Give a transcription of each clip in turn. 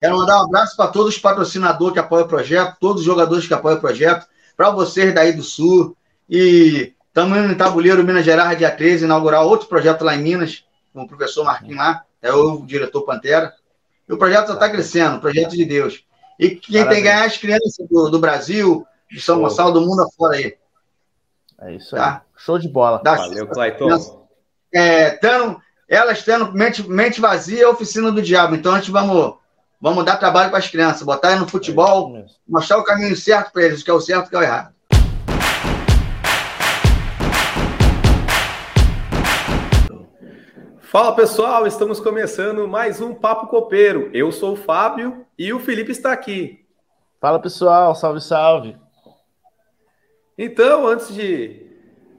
Quero mandar um abraço para todos os patrocinadores que apoiam o projeto, todos os jogadores que apoiam o projeto, para vocês daí do Sul. E estamos indo em Tabuleiro, Minas Gerais, dia 13, inaugurar outro projeto lá em Minas, com o professor Marquinhos lá, é o diretor Pantera. E o projeto está crescendo, projeto de Deus. E quem Parabéns. tem que ganhar é as crianças do, do Brasil, de São Gonçalo, do mundo afora aí. É isso aí. Tá? Show de bola. Da Valeu, Clayton. É, tando, elas tendo mente, mente vazia, oficina do diabo. Então a gente vamos, vamos dar trabalho para as crianças, botar no futebol, é mostrar o caminho certo para eles, que é o certo e que é o errado. Fala pessoal, estamos começando mais um Papo Copeiro. Eu sou o Fábio e o Felipe está aqui. Fala pessoal, salve, salve. Então, antes de.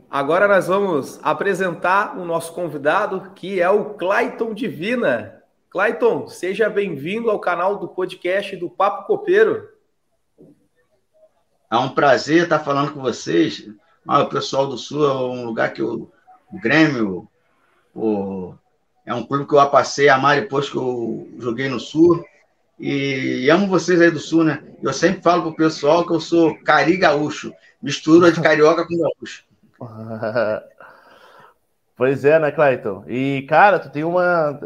Agora nós vamos apresentar o nosso convidado, que é o Clayton Divina. Clayton, seja bem-vindo ao canal do podcast do Papo Copeiro. É um prazer estar falando com vocês. Ah, o pessoal do Sul é um lugar que o, o Grêmio, o é um clube que eu passei a amar depois que eu joguei no Sul. E amo vocês aí do Sul, né? Eu sempre falo pro pessoal que eu sou cari gaúcho. Mistura de carioca com gaúcho. pois é, né, Clayton? E, cara, tu tem uma.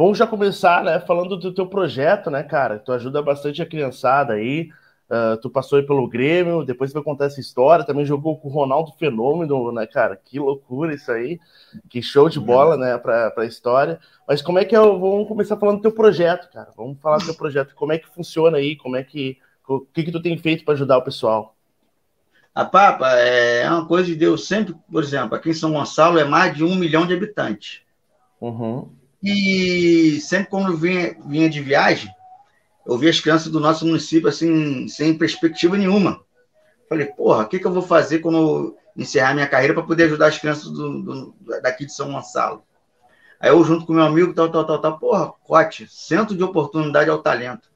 Vamos já começar, né, falando do teu projeto, né, cara? Tu ajuda bastante a criançada aí. Uh, tu passou aí pelo Grêmio, depois vai contar essa história. Também jogou com o Ronaldo Fenômeno, né, cara? Que loucura isso aí. Que show de bola, né, pra, pra história. Mas como é que é? Vamos começar falando do teu projeto, cara. Vamos falar do teu projeto. Como é que funciona aí? Como é que. O que, que tu tem feito para ajudar o pessoal? A Papa é uma coisa de Deus. Sempre, por exemplo, aqui em São Gonçalo é mais de um milhão de habitantes. Uhum. E sempre quando vinha, vinha de viagem, eu vi as crianças do nosso município assim, sem perspectiva nenhuma. Falei, porra, o que, que eu vou fazer quando encerrar minha carreira para poder ajudar as crianças do, do, daqui de São Gonçalo? Aí eu, junto com meu amigo, tal, tal, tal, tal, porra, Cote, centro de oportunidade ao talento.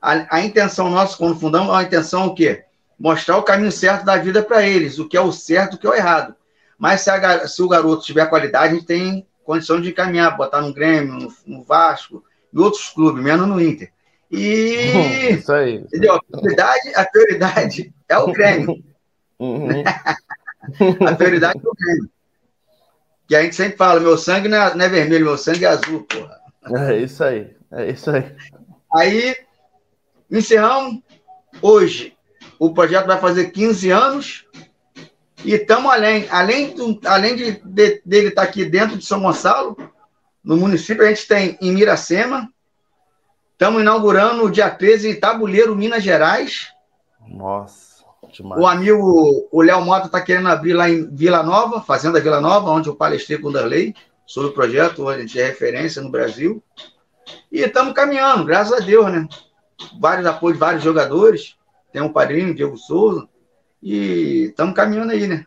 A, a intenção nossa, quando fundamos, a intenção é o quê? Mostrar o caminho certo da vida para eles, o que é o certo, o que é o errado. Mas se, a, se o garoto tiver qualidade, a gente tem condição de encaminhar, botar no Grêmio, no, no Vasco, e outros clubes, menos no Inter. E. Isso aí. Entendeu? A prioridade, a prioridade é o Grêmio. Uhum. a prioridade é o Grêmio. Que a gente sempre fala: meu sangue não é, não é vermelho, meu sangue é azul, porra. É isso aí. É isso aí. Aí, encerramos. Hoje, o projeto vai fazer 15 anos. E estamos além. Além, do, além de, de, dele estar aqui dentro de São Gonçalo, no município, a gente tem em Miracema Estamos inaugurando o dia 13 em Tabuleiro, Minas Gerais. Nossa, demais. O amigo, o Léo Mota está querendo abrir lá em Vila Nova, Fazenda Vila Nova, onde eu palestrei com o Darley sobre o projeto, onde a gente é referência no Brasil. E estamos caminhando, graças a Deus, né? Vários apoios de vários jogadores. Tem um padrinho, Diego Souza. E estamos caminhando aí, né?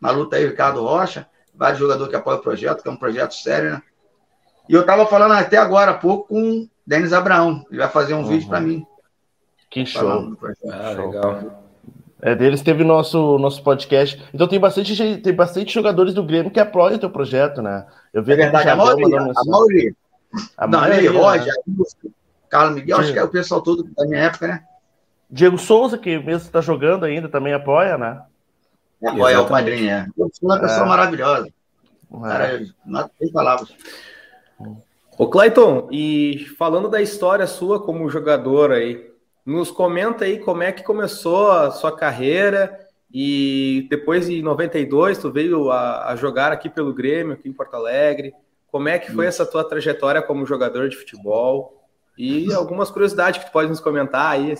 Na luta aí, Ricardo Rocha, vários jogadores que apoiam o projeto, que é um projeto sério, né? E eu estava falando até agora há pouco com Denis Abraão. Ele vai fazer um uhum. vídeo para mim. Que show. Ah, legal. É, deles teve nosso nosso podcast. Então tem bastante tem bastante jogadores do Grêmio que apoiam o teu projeto, né? Eu vi é verdade, a maioria, a maioria. A Não, maioria, né? Roger, né? Carlos Miguel, Sim. acho que é o pessoal todo da minha época, né? Diego Souza, que mesmo está jogando ainda, também apoia, né? Apoia é o padrinho, é. Eu sou uma pessoa é. maravilhosa. É. Cara, não tem palavras. Ô Clayton, e falando da história sua como jogador aí, nos comenta aí como é que começou a sua carreira e depois de 92 tu veio a, a jogar aqui pelo Grêmio, aqui em Porto Alegre. Como é que foi essa tua trajetória como jogador de futebol? E algumas curiosidades que tu pode nos comentar aí.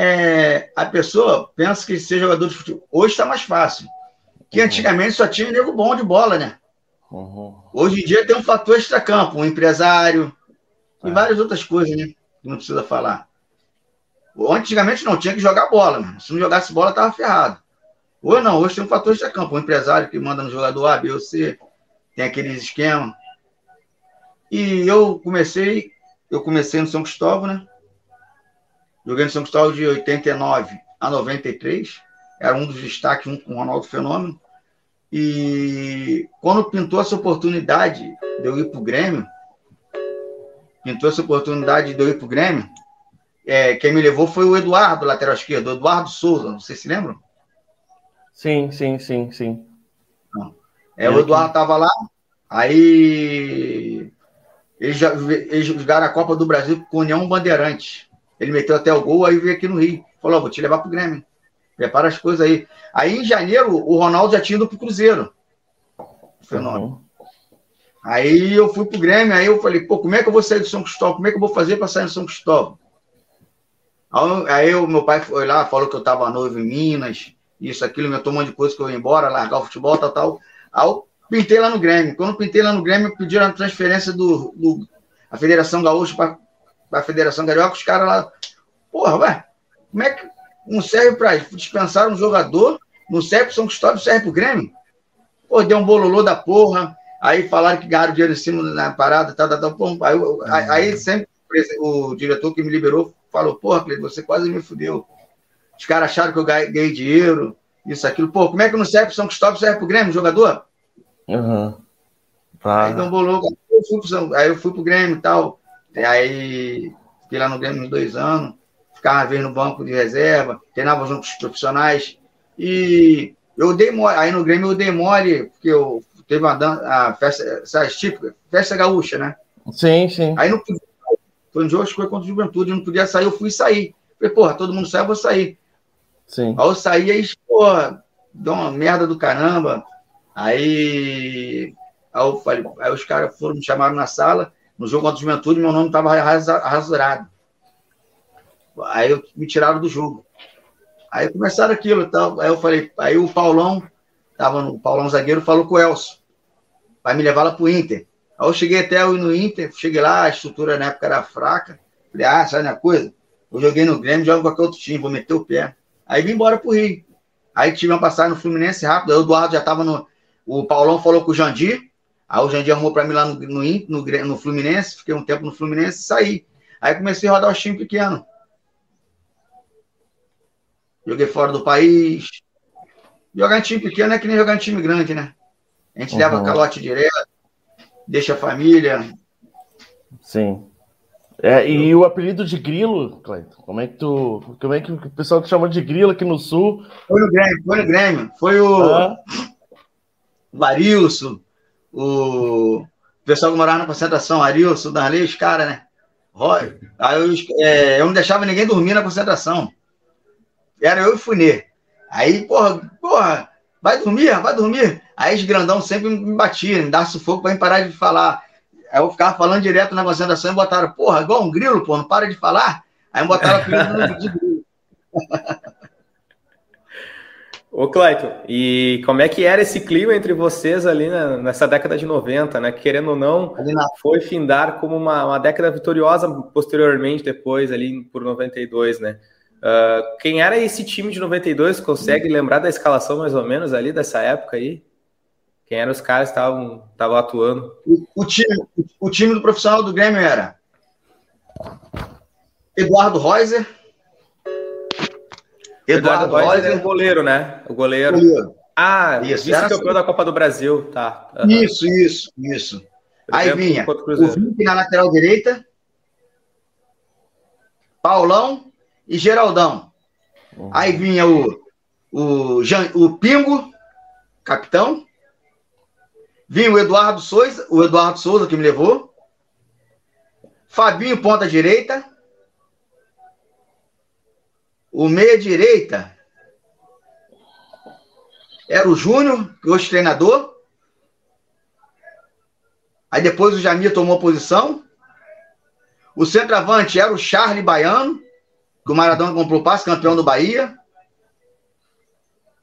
É, a pessoa pensa que ser jogador de futebol hoje está mais fácil. Que antigamente só tinha nego bom de bola, né? Uhum. Hoje em dia tem um fator extracampo, um empresário e é. várias outras coisas, né? Que não precisa falar. Antigamente não, tinha que jogar bola? Se não jogasse bola, tava ferrado. Hoje não, hoje tem um fator extracampo, um empresário que manda no jogador A, B ou C, tem aqueles esquemas. E eu comecei, eu comecei no São Cristóvão, né? Joguei no São Cristóvão de 89 a 93. Era um dos destaques junto com o Ronaldo Fenômeno. E quando pintou essa oportunidade de eu ir para o Grêmio, pintou essa oportunidade de eu ir pro Grêmio, é, quem me levou foi o Eduardo, lateral esquerdo, o Eduardo Souza, não sei se lembram? Sim, sim, sim, sim. É, o Eduardo estava lá, aí eles, já, eles jogaram a Copa do Brasil com o União Bandeirante. Ele meteu até o gol, aí veio aqui no Rio. Falou: vou te levar pro Grêmio. Prepara as coisas aí. Aí em janeiro, o Ronaldo já tinha ido pro Cruzeiro. Fenômeno. Uhum. Aí eu fui pro Grêmio, aí eu falei, pô, como é que eu vou sair do São Cristóvão? Como é que eu vou fazer para sair do São Cristóvão? Aí o meu pai foi lá, falou que eu tava noivo em Minas, isso, aquilo, me tomou de coisa que eu ia embora, largar o futebol, tal, tal. Aí eu pintei lá no Grêmio. Quando pintei lá no Grêmio, pediram a transferência do, do a Federação Gaúcha para a Federação Carioca, os caras lá, porra, ué, como é que não serve para dispensar um jogador, não serve para São Cristóvão, serve para o Grêmio? Pô, deu um bololô da porra, aí falaram que ganharam dinheiro em cima da parada, tal, tal, tal. Aí, aí, aí sempre o diretor que me liberou falou, porra, Cleiton, você quase me fudeu. Os caras acharam que eu ganhei dinheiro, isso, aquilo. Pô, como é que não serve para São Cristóvão, serve para o Grêmio, jogador? Uhum. Aí deu. Eu fui pro, aí eu fui pro Grêmio e tal. Aí fiquei lá no Grêmio uns dois anos. Ficava vez no banco de reserva, treinava junto com os profissionais. E eu dei mole. Aí no Grêmio eu dei mole, porque eu teve uma dança, a festa, essas típicas, festa gaúcha, né? Sim, sim. Aí não podia. Foi um jogo que foi contra a juventude, não podia sair, eu fui sair. Falei, porra, todo mundo sai, eu vou sair. Sim. Aí eu saí, aí, porra, deu uma merda do caramba. Aí, aí, eu falei, aí os caras foram me chamaram na sala, no jogo contra a Juventude, meu nome estava rasurado. Aí eu, me tiraram do jogo. Aí começaram aquilo e tal. Aí eu falei, aí o Paulão, tava no, o Paulão zagueiro, falou com o Elcio, vai me levar lá pro Inter. Aí eu cheguei até no Inter, cheguei lá, a estrutura na época era fraca. Falei, ah, sabe a coisa? Eu joguei no Grêmio, jogo com qualquer outro time, vou meter o pé. Aí vim embora pro Rio. Aí tive uma passagem no Fluminense rápido, aí o Eduardo já tava no, o Paulão falou com o Jandir, aí o Jandir arrumou para mim lá no, no, no, no, Fluminense, fiquei um tempo no Fluminense e saí. Aí comecei a rodar os times pequenos. Joguei fora do país. Jogar em time pequeno é que nem jogar em time grande, né? A gente uhum. leva calote direto, deixa a família. Sim. É, e o apelido de Grilo, Cleiton, como é que tu. Como é que o pessoal te chama de Grilo aqui no sul? Foi no Grêmio, foi no Grêmio. Foi o. Ah o Arilson, o pessoal que morava na concentração, Arilson, Darley, os caras, né? Aí eu, é, eu não deixava ninguém dormir na concentração. Era eu e o Funê. Aí, porra, porra, vai dormir, vai dormir. Aí os grandão sempre me batiam, me davam sufoco para parar de falar. Aí eu ficava falando direto na concentração e botaram, porra, igual um grilo, pô, não para de falar. Aí me botaram apelido de grilo. Ô, Clayton, e como é que era esse clima entre vocês ali na, nessa década de 90, né? Querendo ou não, foi findar como uma, uma década vitoriosa posteriormente, depois, ali por 92, né? Uh, quem era esse time de 92? Consegue lembrar da escalação mais ou menos ali dessa época aí? Quem eram os caras que estavam atuando? O, o, time, o time do profissional do Grêmio era Eduardo Reuser, Eduardo Góes é o goleiro, né? O goleiro. goleiro. Ah, isso. vice-campeão da Copa do Brasil, tá. Uhum. Isso, isso, isso. Aí vinha o Vink na lateral direita, Paulão e Geraldão. Uhum. Aí vinha o, o, Jean, o Pingo, capitão. Vinha o Eduardo Souza, o Eduardo Souza que me levou. Fabinho, ponta direita. O meia-direita era o Júnior, que hoje é treinador. Aí depois o Jamir tomou posição. O centroavante era o Charlie Baiano, que o Maradona comprou passe, campeão do Bahia.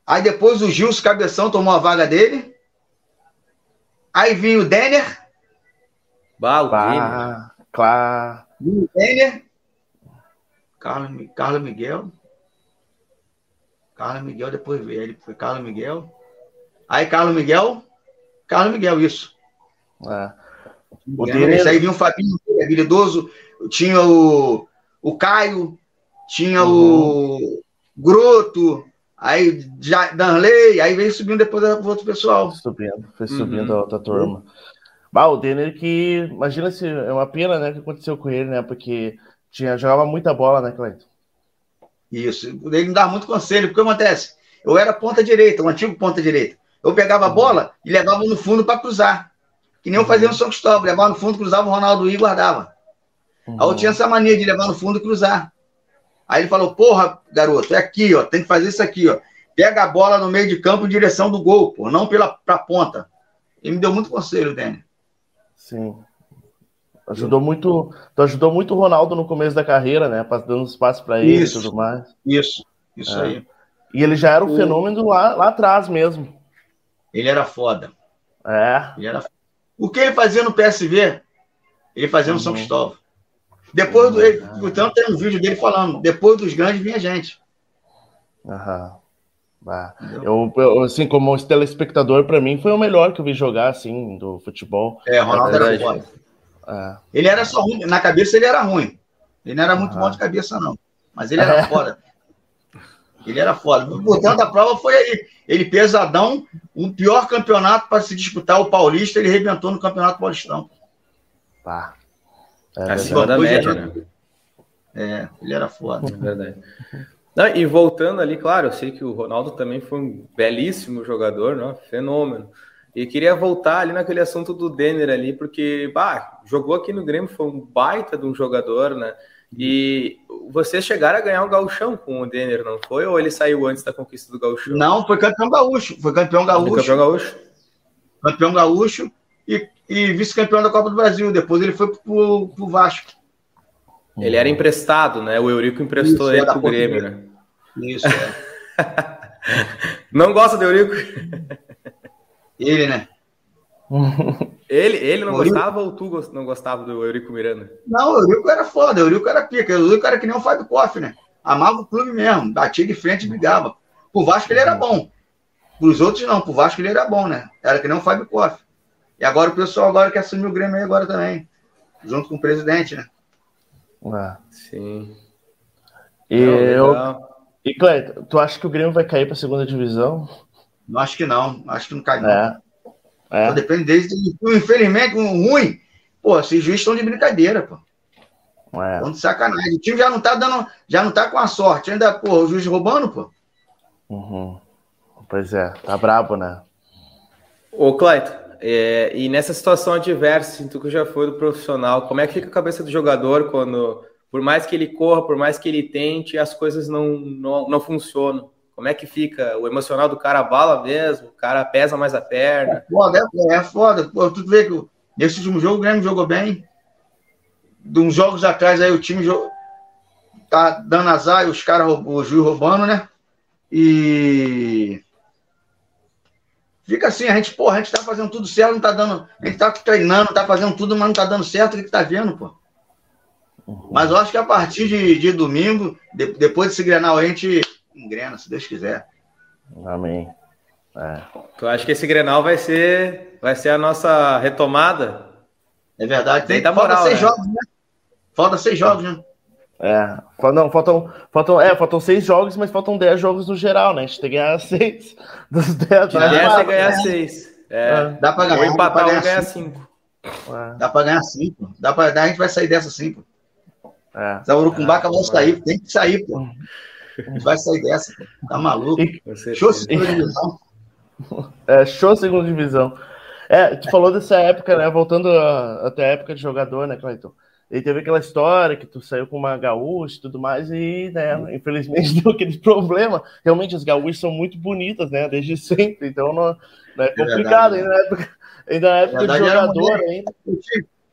Aí depois o Gilson Cabeção tomou a vaga dele. Aí vinha o Denner. Bah, bah, claro. Vinha o Denner. Carlos, Carlos Miguel. Carlos Miguel, depois veio ele, foi Carlos Miguel. Aí Carlos Miguel, Carlos Miguel, isso. É. O dele... Aí vinha o Fabinho, habilidoso, tinha o, o Caio, tinha uhum. o Groto, aí já, Danley, aí veio subindo depois o outro pessoal. Subindo, foi subindo uhum. a outra turma. Bah, o Denner que. Imagina se. É uma pena, né, que aconteceu com ele, né? Porque tinha, jogava muita bola, né, Cleiton? Isso. Ele me dava muito conselho. Porque acontece? Eu era ponta direita, um antigo ponta direita. Eu pegava a bola e levava no fundo para cruzar. Que nem eu fazia no São Cristóvão. Levava no fundo, cruzava o Ronaldo e guardava. Uhum. Aí eu tinha essa mania de levar no fundo e cruzar. Aí ele falou: Porra, garoto, é aqui, ó. Tem que fazer isso aqui, ó. Pega a bola no meio de campo em direção do gol, pô, não pela pra ponta. Ele me deu muito conselho, Dani. Sim. Ajudou muito, tu ajudou muito o Ronaldo no começo da carreira, né? Dando espaço para ele e tudo mais. Isso, isso é. aí. E ele já era um o... fenômeno lá, lá atrás mesmo. Ele era foda. É. Ele era... O que ele fazia no PSV, ele fazia no uhum. São Cristóvão. Depois do. Ele, então tem um vídeo dele falando, depois dos grandes vinha gente. Aham. Eu, eu, assim, como telespectador, para mim foi o melhor que eu vi jogar, assim, do futebol. É, Ronaldo era foda. É. Ele era só ruim, na cabeça ele era ruim. Ele não era muito bom de cabeça, não. Mas ele era é. foda. Ele era foda. O botão da prova foi aí. Ele pesadão, o pior campeonato para se disputar o Paulista, ele rebentou no Campeonato Paulistão. Pá. É Acima da média, né? É, ele era foda. É verdade. Não, e voltando ali, claro, eu sei que o Ronaldo também foi um belíssimo jogador, né? fenômeno. E queria voltar ali naquele assunto do Denner ali, porque bah, jogou aqui no Grêmio, foi um baita de um jogador, né? E vocês chegaram a ganhar o gauchão com o Denner, não foi? Ou ele saiu antes da conquista do gauchão? Não, foi campeão gaúcho. Foi campeão gaúcho. Foi campeão gaúcho? Campeão gaúcho e, e vice-campeão da Copa do Brasil. Depois ele foi pro, pro Vasco. Ele era emprestado, né? O Eurico emprestou Isso, ele pro Grêmio, né? Isso, é. não gosta do Eurico? Ele, né? Ele, ele não gostava ou tu não gostava do Eurico Miranda? Não, o Eurico era foda, o Eurico era pica. O Eurico era que nem o Fábio Koff, né? Amava o clube mesmo, batia de frente e brigava. Pro Vasco ele era bom. Pros outros não, pro Vasco ele era bom, né? Era que nem o Fábio Koff. E agora o pessoal agora quer assumir o Grêmio aí agora também. Junto com o presidente, né? Ah, sim. E, eu, e Cleiton, tu acha que o Grêmio vai cair para a segunda divisão? Não acho que não. Acho que não cai, não. É. É. depende deles. Infelizmente, um ruim. Pô, esses juízes estão de brincadeira, pô. É. Estão de sacanagem. O time já não tá dando. Já não tá com a sorte. Ainda, pô, o juiz roubando, pô. Uhum. Pois é, tá brabo, né? Ô, Cleiton, é, e nessa situação adversa, assim, tu que já foi do profissional, como é que fica a cabeça do jogador quando, por mais que ele corra, por mais que ele tente, as coisas não, não, não funcionam? Como é que fica? O emocional do cara bala mesmo? O cara pesa mais a perna? É foda, é, é foda. Pô, tu vê que nesse último jogo o Grêmio jogou bem. De uns jogos atrás aí o time tá dando azar e os caras, o juiz roubando, né? E Fica assim, a gente, porra, a gente tá fazendo tudo certo, não tá dando. A gente tá treinando, tá fazendo tudo, mas não tá dando certo, o que, que tá vendo, pô? Uhum. Mas eu acho que a partir de, de domingo, de, depois desse Grenal, a gente engrena, se Deus quiser. Amém. É. Eu acho que esse Grenal vai ser, vai ser a nossa retomada. É verdade. Tem, falta moral, seis né? jogos, né? Falta seis jogos, né? É, não, faltam, faltam, é, faltam seis jogos, mas faltam dez jogos no geral, né? A gente tem que ganhar seis dos dez. De dez é ganhar seis. É. é. Dá pra ganhar. Ou empatar ganhar cinco. É. Dá pra ganhar cinco. Dá pra, a gente vai sair dessa cinco. É. Se a Urucumbaca vai sair, tem que sair, pô. Vai sair dessa. Tá maluco? Show segunda divisão. É, show segunda divisão. É, tu falou dessa época, né? Voltando até a época de jogador, né, Cleiton? E teve aquela história que tu saiu com uma gaúcha e tudo mais, e, né, infelizmente deu aquele problema. Realmente as gaúchas são muito bonitas, né, desde sempre, então não, não é, complicado, é ainda na época, ainda na época de jogador ainda. O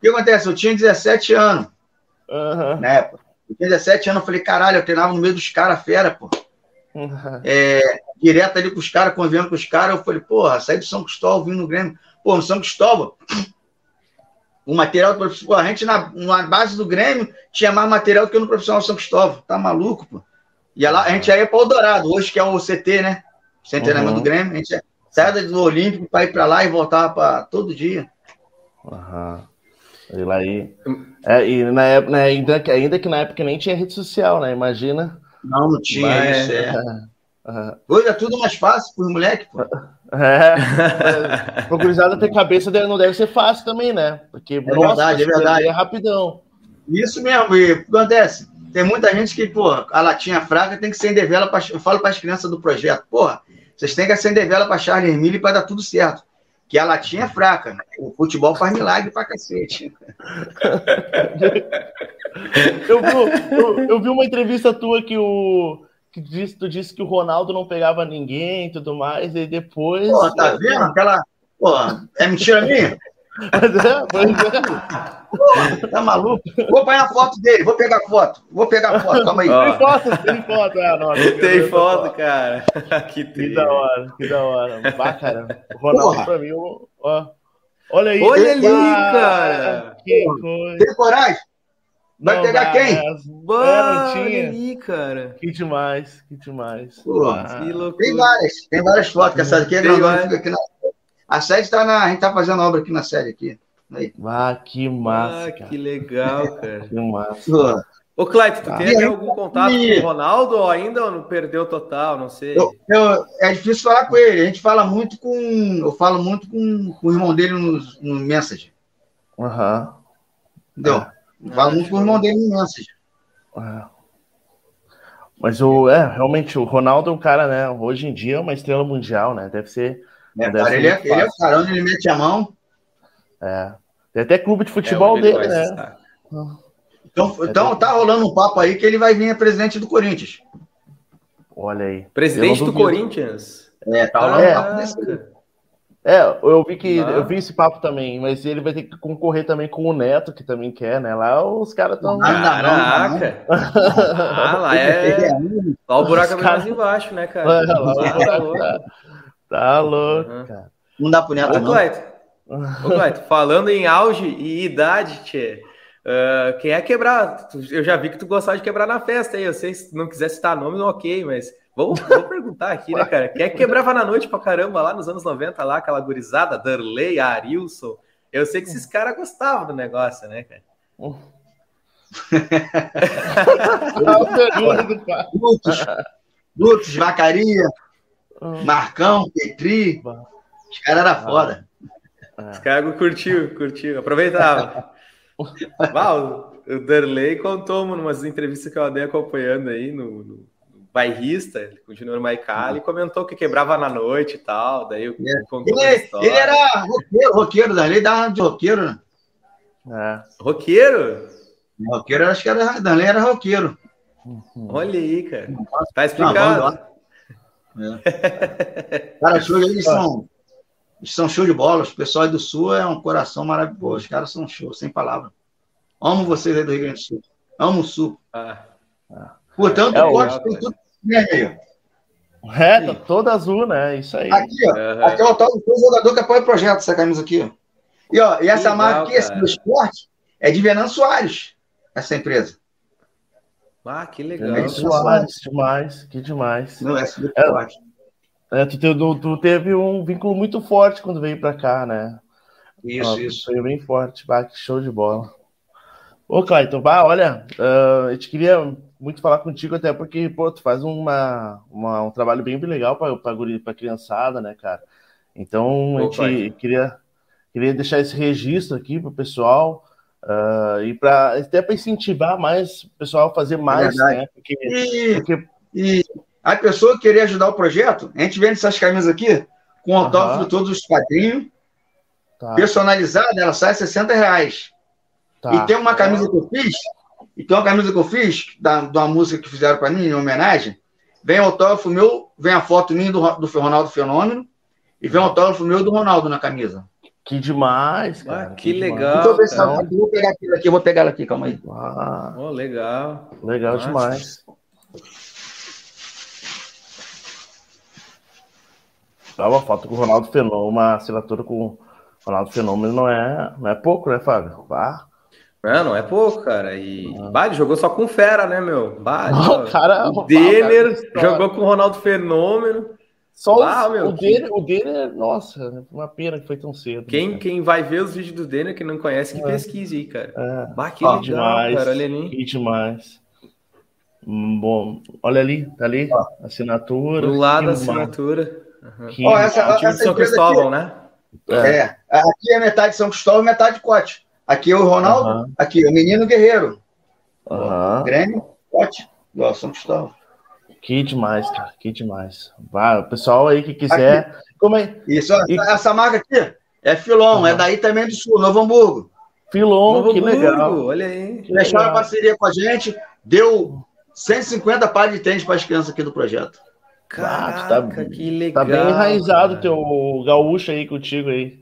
que acontece? Eu tinha 17 anos, uhum. na época. Eu tinha 17 anos, eu falei, caralho, eu treinava no meio dos caras, fera, pô. Uhum. É, direto ali com os caras, convivendo com os caras, eu falei, porra, saí do São Cristóvão, vim no Grêmio. Pô, no São Cristóvão, o material do profissional, a gente na, na base do Grêmio tinha mais material do que no profissional São Cristóvão. Tá maluco, pô? E lá, a gente ia para o Dourado, hoje que é o CT, né? Centro uhum. do Grêmio. A gente saia do Olímpico para ir para lá e voltar para todo dia. Aham. Lá aí. É, e na época, né, ainda, ainda que na época nem tinha rede social, né? Imagina. Não, não tinha Mas, isso, é. Uhum. Hoje é tudo mais fácil para os moleques, pô. É, o gurizada ter cabeça não deve ser fácil também, né? Porque, é nossa, verdade, é verdade. É rapidão. Isso mesmo, e o que acontece? Tem muita gente que, pô, a latinha fraca tem que acender vela pra, Eu falo para as crianças do projeto, porra, vocês têm que acender vela para Charles Emílio para dar tudo certo. Que a latinha é fraca. O futebol faz milagre pra cacete. eu, vi, eu, eu vi uma entrevista tua que o que disse, tu disse que o Ronaldo não pegava ninguém e tudo mais, e depois. Pô, tá vendo? Aquela. Pô, é mentira minha? É, é. Pô, tá maluco? Vou pegar a foto dele, vou pegar foto. Vou pegar a foto, calma aí. Tem foto, tem foto, é, nossa, Tem foto, cara. que, que da hora, que da hora. Bacana. O Ronaldo Porra. pra mim, ó. Olha aí. Olha ali, cara. Que coisa. Tem coragem? Vai não pegar quem? Mano, tinha. ali, cara. Que demais, que demais. Pô, ah, que tem várias, tem várias fotos que essa aqui é grandona, fica aqui na. A sede tá na. A gente tá fazendo obra aqui na série aqui. Aí. Ah, que massa. Ah, que legal, cara. que massa. Ô, Cleiton, tu ah, tem algum contato e... com o Ronaldo ou ainda ou não perdeu total? Não sei. Eu, eu, é difícil falar com ele. A gente fala muito com. Eu falo muito com, com o irmão dele no, no Message. Aham. Uhum. Entendeu? É. Fala muito com o irmão dele em Message. É. Mas o, é, realmente, o Ronaldo é um cara, né? Hoje em dia é uma estrela mundial, né? Deve ser. É, cara, ele, é, ele é o cara onde ele mete a mão. É. Tem até clube de futebol é, dele, né? Então, então tá rolando um papo aí que ele vai vir a presidente do Corinthians. Olha aí. Presidente do Corinthians? É, tá rolando um papo desse. É, eu vi que ah. eu vi esse papo também, mas ele vai ter que concorrer também com o Neto, que também quer, né? Lá os caras estão. Caraca! ah, lá é. Lá o buraco é mais embaixo, né, cara? É, lá o buraco tá, louco, uhum. cara. Não dá Neto, Ô, não. Cleito, Ô, Cleito, falando em auge e idade, Tchê, uh, quem é quebrar? Eu já vi que tu gostava de quebrar na festa aí. Eu sei se não quiser citar nome, não ok, mas Vamos, vamos perguntar aqui, né, cara? Quem é que quebrava na noite pra caramba lá nos anos 90, lá, aquela gurizada, Darley, Arilson. Eu sei que esses caras gostavam do negócio, né, cara? Lutos, Lutos, Vacaria, Marcão, Petri. Os caras eram foda. Os caras curtiu, curtiu, aproveitava. Val, o Darley contou umas entrevistas que eu andei acompanhando aí no, no bairrista, ele continua no Maicali, e comentou que quebrava na noite e tal, daí eu é. ele, ele, era roqueiro, roqueiro, da lei da de roqueiro, né? É. Roqueiro? Roqueiro, acho que era, da lei era roqueiro. Olha aí, cara. Tá explicado. É. Cara, show, eles são, eles são show de bola. Os pessoal do Sul é um coração maravilhoso. Os caras são show, sem palavra. Amo vocês aí do Rio Grande do Sul. Amo o Sul. Ah. ah. Portanto, é, pode ter tudo vermelho. É, tá toda azul, né? Isso aí. Aqui, ó. Uhum. Aqui é o tal do jogador que apoia o projeto, essa camisa aqui, ó. E, ó, e essa marca aqui, esse do esporte, é de Venan Soares, essa empresa. Ah, que legal. É Soares, demais, que demais. Não, essa do esporte. É, tu, teve, tu, teve um vínculo muito forte quando veio para cá, né? Isso, isso. Foi bem forte, bah, que show de bola. Ô, Clayton, bah, olha, uh, a gente queria muito falar contigo, até porque, pô, tu faz uma, uma um trabalho bem, bem legal para a criançada, né, cara? Então, a gente queria, queria deixar esse registro aqui para o pessoal. Uh, e para até para incentivar mais o pessoal a fazer mais, é né? Porque, e, porque... e a pessoa que querer ajudar o projeto, a gente vende essas camisas aqui com autógrafo de todos os quadrinhos, tá. personalizada, ela sai 60 reais. Tá. E tem uma camisa que eu fiz, e tem uma camisa que eu fiz, da, de uma música que fizeram para mim, em homenagem. Vem autógrafo meu, vem a foto minha do, do Ronaldo Fenômeno, e vem autógrafo meu do Ronaldo na camisa. Que demais, cara. Ah, que, que legal. Demais. Então, vou pegar aquilo aqui, vou pegar ela aqui, calma aí. Ah, oh, legal. Legal Nossa. demais. Dá uma foto com o Ronaldo Fenômeno, uma assinatura com o Ronaldo Fenômeno não é, não é pouco, né, Fábio? Vá. Não, não é pouco, cara. E ah. Bah, jogou só com fera, né, meu? Bah, oh, cara, o Denner jogou com o Ronaldo Fenômeno. Só ah, os, meu, o, Denner, o Denner, nossa, uma pena que foi tão cedo. Quem, né, quem vai ver os vídeos do Denner que não conhece, que é. pesquise aí, cara. É. Bah, que ah, legal, demais, cara. Olha ali. Que demais. Hum, bom, olha ali, tá ali, ah. assinatura. Do lado da assinatura. Uhum. Ó, essa, é essa São Cristóvão, aqui, né? É. é. Aqui é metade São Cristóvão, metade Cote. Aqui é o Ronaldo, uhum. aqui é o Menino Guerreiro. Uhum. Grêmio, Cote, São Cristóvão. Que demais, cara, que demais. Vai, o pessoal aí que quiser. Aqui. Como é? Isso, e... essa marca aqui é Filon, uhum. é daí também do Sul, Novo Hamburgo. Filon, Novo que Hamburgo, legal. Olha aí. Fecharam a parceria com a gente, deu 150 pares de tênis para as crianças aqui do projeto. Caraca, ah, tá, que legal. Tá bem enraizado o teu gaúcho aí contigo aí.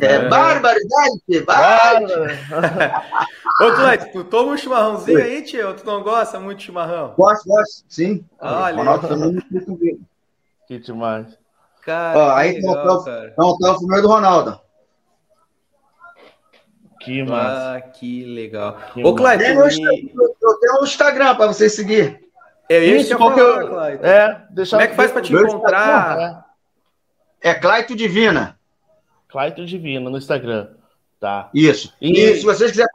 É, é. barbaridade, barbaridade. Ô, Cleide, tu toma um chimarrãozinho aí, tio? Tu não gosta muito de chimarrão? Gosto, gosto, sim. Olha. Que demais. Cara, Ó, aí tem o autógrafo meu do Ronaldo. Que massa. Ah, que legal. Que Ô, Cleide, eu, me... eu tenho um Instagram para vocês seguir. É isso, qual que eu... É, deixa Como é que faz para te encontrar? É Claito Divina. Claito Divina no Instagram. Tá. Isso. E, e se vocês quiserem.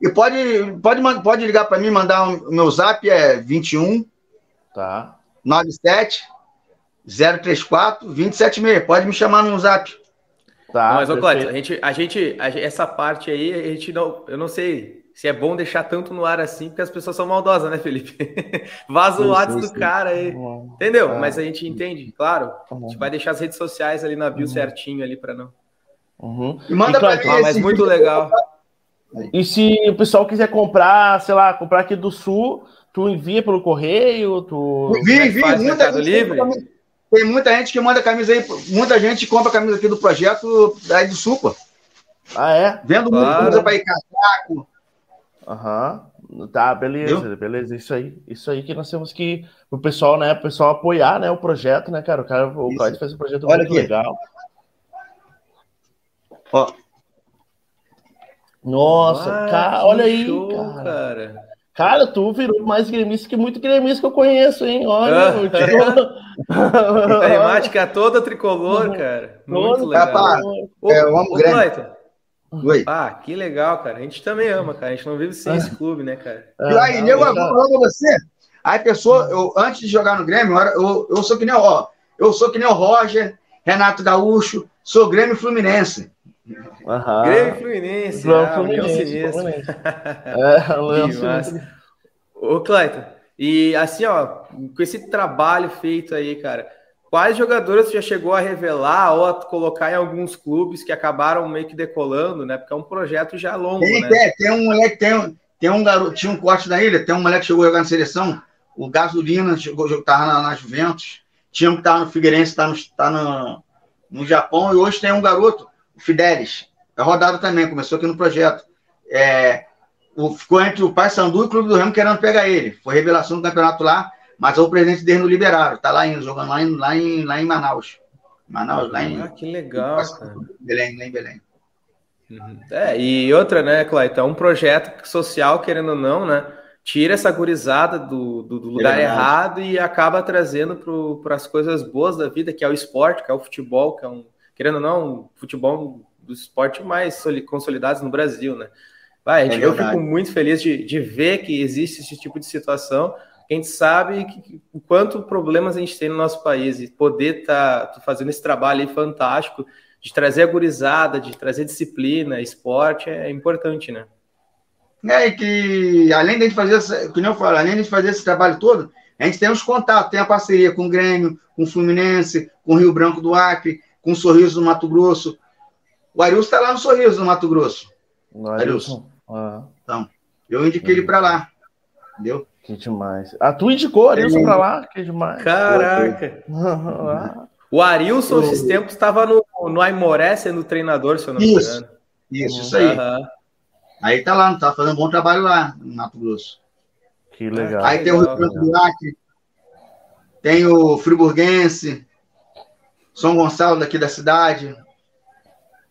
E pode, pode, pode ligar para mim, mandar o um, meu zap é 21 tá. 97 034 276. Pode me chamar no zap. Tá, mas, ô, Cláudio, a gente, a gente, a, essa parte aí, a gente não, eu não sei se é bom deixar tanto no ar assim, porque as pessoas são maldosas, né, Felipe? Vaza o WhatsApp do cara aí. Entendeu? É. Mas a gente entende, claro. A gente vai deixar as redes sociais ali na bio uhum. certinho ali para não. Uhum. E manda para mim. Ah, mas muito legal. E se o pessoal quiser comprar, sei lá, comprar aqui do sul, tu envia pelo correio, tu. Envia, envia, muita gente livre. Tem muita gente que manda camisa aí, muita gente compra camisa aqui do projeto daí do sul, pô. Ah, é? Vendo claro. muita coisa para ir casaco. Aham. Uhum. Tá, beleza, beleza. Isso aí, isso aí que nós temos que o pessoal, né, o pessoal apoiar, né, o projeto, né, cara? O cara, o fez um projeto Olha muito aqui. legal. Ó. Nossa, ah, cara, olha aí, show, cara. cara. Cara, tu virou mais gremista que muito gremista que eu conheço, hein? Olha, ah, a temática toda tricolor, cara. Muito legal. Rapaz, é, eu amo Grêmio. Oi. Ah, que legal, cara. A gente também ama, cara. A gente não vive sem esse clube, né, cara? E aí, nego, eu falar pra você. Aí, pessoa, eu, antes de jogar no Grêmio, eu, eu sou que nem, ó, eu sou que nem o Roger, Renato Gaúcho, sou Grêmio Fluminense. Uhum. Grêmio Fluminense. Ah, Fluminense. Fluminense. é, Leão. Ô, Cleiton, e assim, ó, com esse trabalho feito aí, cara, quais jogadores você já chegou a revelar ou a colocar em alguns clubes que acabaram meio que decolando, né? Porque é um projeto já longo, tem, né? Tem, tem um moleque, tem, tem um garoto, tinha um corte da ilha, tem um moleque que chegou a jogar na seleção, o Gasolina chegou, tava na, na Juventus, tinha um que tava no Figueirense, tá no, tá no, no Japão, e hoje tem um garoto, Fidelis, é rodado também, começou aqui no projeto. É, o, ficou entre o Paysandu e o Clube do Remo querendo pegar ele. Foi revelação do campeonato lá, mas o presidente dele não liberaram. Tá lá indo, jogando lá em, lá em, lá em Manaus. Manaus, lá em. Ah, que legal, cara. Belém, lá em Belém. Uhum. É, e outra, né, Clayton, é um projeto social, querendo ou não, né? Tira essa gurizada do, do, do lugar é errado e acaba trazendo para as coisas boas da vida, que é o esporte, que é o futebol, que é um, querendo ou não, futebol dos esportes mais consolidados no Brasil, né? Vai, gente, é eu fico muito feliz de, de ver que existe esse tipo de situação. A gente sabe que, o quanto problemas a gente tem no nosso país e poder estar tá, fazendo esse trabalho aí fantástico de trazer a gurizada, de trazer disciplina, esporte, é importante, né? É, e que além de fazer, como eu falo, além de fazer esse trabalho todo, a gente tem os contatos, tem a parceria com o Grêmio, com o Fluminense, com o Rio Branco do Acre, com o Sorriso do Mato Grosso. O Arilson está lá no Sorriso do Mato Grosso. Ah. Então, eu indiquei ele para lá. Entendeu? Que demais. Ah, tu indicou o Arilson para lá? Que demais. Caraca. o Arilson, esses tempos, estava no, no Aimoré sendo treinador, se eu não me engano. Isso, isso aí. Uhum. Aí tá lá, tá fazendo um bom trabalho lá no Mato Grosso. Que legal. Aí tem o Rio Branco tem o Friburguense, São Gonçalo daqui da cidade,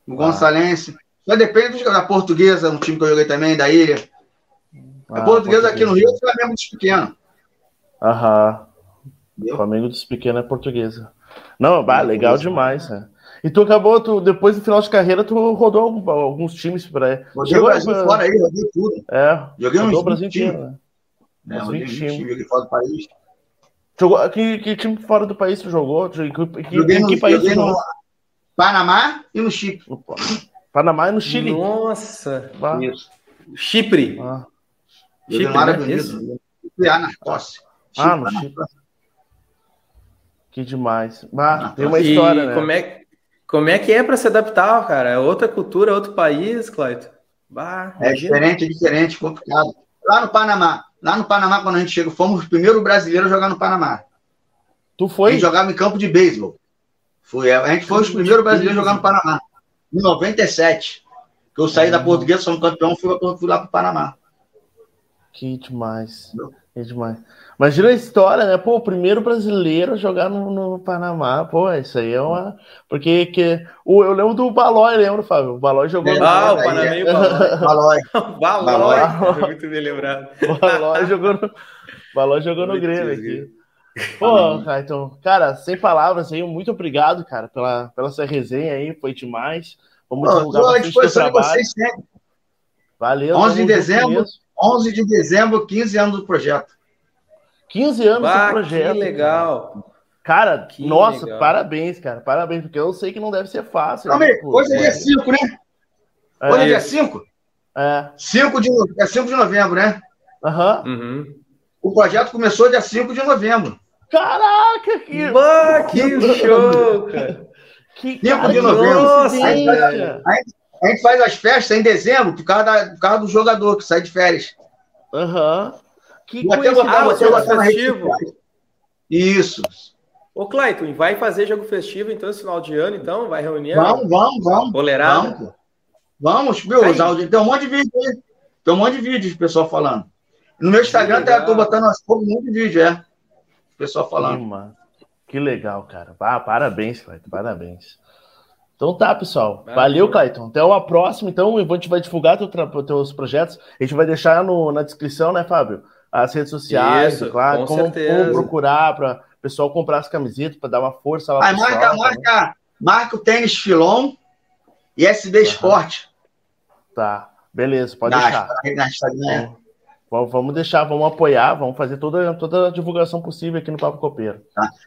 o ah. Gonçalense. Só depende da portuguesa, um time que eu joguei também, da ilha. Ah, a portuguesa aqui no Rio é o Flamengo dos pequenos. Aham. O Flamengo dos pequenos é portuguesa. Não, bah, legal demais, né? E tu acabou, tu, depois do final de carreira, tu rodou alguns times para. Joguei o Brasil pra... fora aí, rodei tudo. É, joguei o Brasil inteiro, né? É, 20 times. Joguei fora do país. Jogou, que, que time fora do país tu jogou? Que, que, Joguei no, que país joguei no jogou? Panamá e no Chipre. Panamá e no Chile. Nossa. Ah, Isso. Chipre. ah. Chipre, né? Isso? Na Escócia. Ah, no Chipre. Que demais. Ah, Ah, tem uma E história, né? como é, como é que é para se adaptar, cara? É outra cultura, outro país, Clayton. Bah, É diferente, é diferente, complicado. Lá no Panamá, lá no Panamá, quando a gente chegou, fomos os primeiros brasileiros a jogar no Panamá. Tu A foi? gente jogava em campo de beisebol. Foi, a gente foi os primeiros brasileiros a jogar no Panamá. Em 97. Que eu saí da Uhum. portuguesa, somos campeão, fui, fui lá pro Panamá. Que demais. Que demais. Imagina a história, né? Pô, o primeiro brasileiro a jogar no, no Panamá. Pô, isso aí é uma. Porque que... o, eu lembro do Balói, lembro, Fábio? O Balói jogou É, no Ah, o Panamá e o Balói. Balói. Balói. É Muito bem lembrado. O Balói jogou no, o Balói jogou no Grêmio aqui. Pô, cara, então, cara, sem palavras aí, muito obrigado, cara, pela, pela sua resenha aí, foi demais. Vamos Pô, divulgar bastante teu disposição de trabalho. vocês sempre. Valeu. 11 de dezembro. mesmo. 11 de dezembro, 15 anos do projeto. 15 anos Bah, do projeto. que legal. Cara, Que nossa, legal. parabéns, cara. Parabéns, porque eu sei que não deve ser fácil. Calma aí, pô? hoje é dia 5, né? Hoje é É, dia 5? é. 5 de, é 5 de novembro, né? Aham. Uhum. O projeto começou dia 5 de novembro. Caraca, que. Bah, que show, cara. que Cinco cara, de que novembro. coincidência. A gente faz as festas em dezembro por causa, da- por causa do jogador que sai de férias. Aham. Que até até coincidência. social. Isso. Ô, Clayton, vai fazer jogo festivo então esse final de ano, então? Vai reunir Vamos, vamos, vamos. boleirada? Vamos. Vamos, viu? Aí. Os áudios- Tem um monte de vídeo aí. Tem um monte de vídeo de pessoal falando. No meu Instagram legal. tá, tô botando umas- um monte de vídeo, é. Pessoal Que, falando. mano. Que legal, cara. Ah, parabéns, Clayton. Parabéns. Então tá, pessoal. Maravilha. Valeu, Clayton. Até uma próxima. Então, a gente vai divulgar teu tra- teus projetos. A gente vai deixar no- na descrição, né, Fábio? As redes sociais, Isso, claro. com como, como procurar para o pessoal comprar as camisetas, para dar uma força lá marca, pessoal, tá, né? marca, marca o tênis Filon e SB Sport. Tá, beleza, pode deixar. na Instagram, é. Vamos, vamos deixar, vamos apoiar, vamos fazer toda, toda a divulgação possível aqui no Papo Copeiro.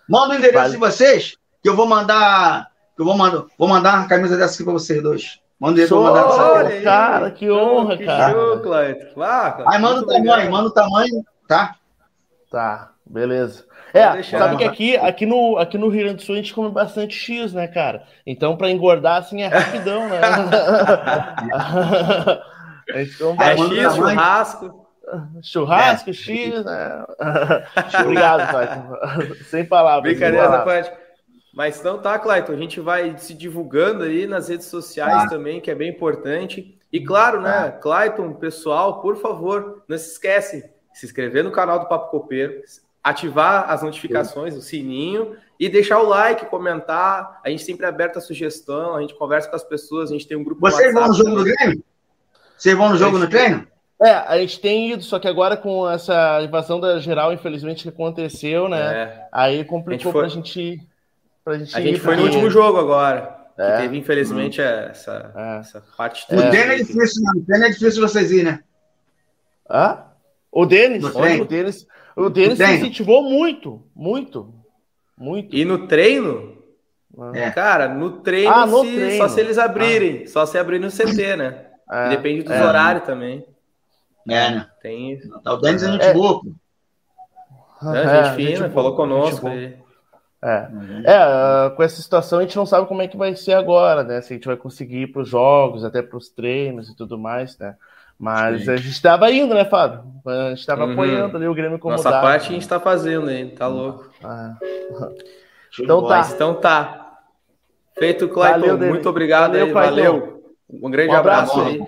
Manda o endereço Vale. de vocês, que eu vou mandar. Que eu vou mandar, vou mandar uma camisa dessa aqui pra vocês dois. Manda eu vou mandar pra aí. cara, que honra, que cara. show, Clayton. Ah, Clayton, Aí manda o tamanho, obrigado. manda o tamanho, tá? Tá, beleza. É, deixar. sabe que aqui, aqui, no, aqui no Rio Grande do Sul a gente come bastante X, né, cara? Então, pra engordar, assim, é rapidão, né? a gente come É X, tamanho. churrasco. churrasco, X, né? Obrigado, Clayton. Sem palavras. Brincadeira parte. Mas então tá, Clayton, a gente vai se divulgando aí nas redes sociais Tá. também, que é bem importante. E claro, né, Clayton, pessoal, por favor, não se esquece, se inscrever no canal do Papo Copeiro, ativar as notificações, o sininho e deixar o like, comentar. A gente sempre é aberto a sugestão, a gente conversa com as pessoas, a gente tem um grupo Vocês vão no jogo do. Grêmio? Vocês vão no jogo no treino? É, a gente tem ido, só que agora com essa invasão da geral, infelizmente, que aconteceu, né? É, Aí complicou A gente foi- pra gente. Pra gente a gente ir, foi no porque- último jogo agora. que É. teve, infelizmente, essa, É. essa parte No treino é difícil, né? No treino é difícil vocês ir, né? Hã? O Denis, o Denis, o Denis treino. incentivou muito, muito, muito. E no treino, É. Cara, no treino, Ah, no se- treino. só se eles abrirem, só se abrir no CT, né? É. Depende dos É. horários também. É, né? Tem. Tá, O Denis é É. pô. Né? É, gente fina, gente falou conosco. aí. É. É, ah, com essa situação a gente não sabe como é que vai ser agora, né? Se a gente vai conseguir ir para os jogos, até para os treinos e tudo mais, né? Mas Sim. a gente estava indo, né, Fábio? A gente estava Uhum. apoiando ali o Grêmio como Nossa parte a gente tá fazendo aí, tá louco. Ah. Então tá. Então tá. Feito, Clayton. Valeu, muito obrigado Valeu, aí. Clayton. Valeu. Um grande Um abraço. abraço aí.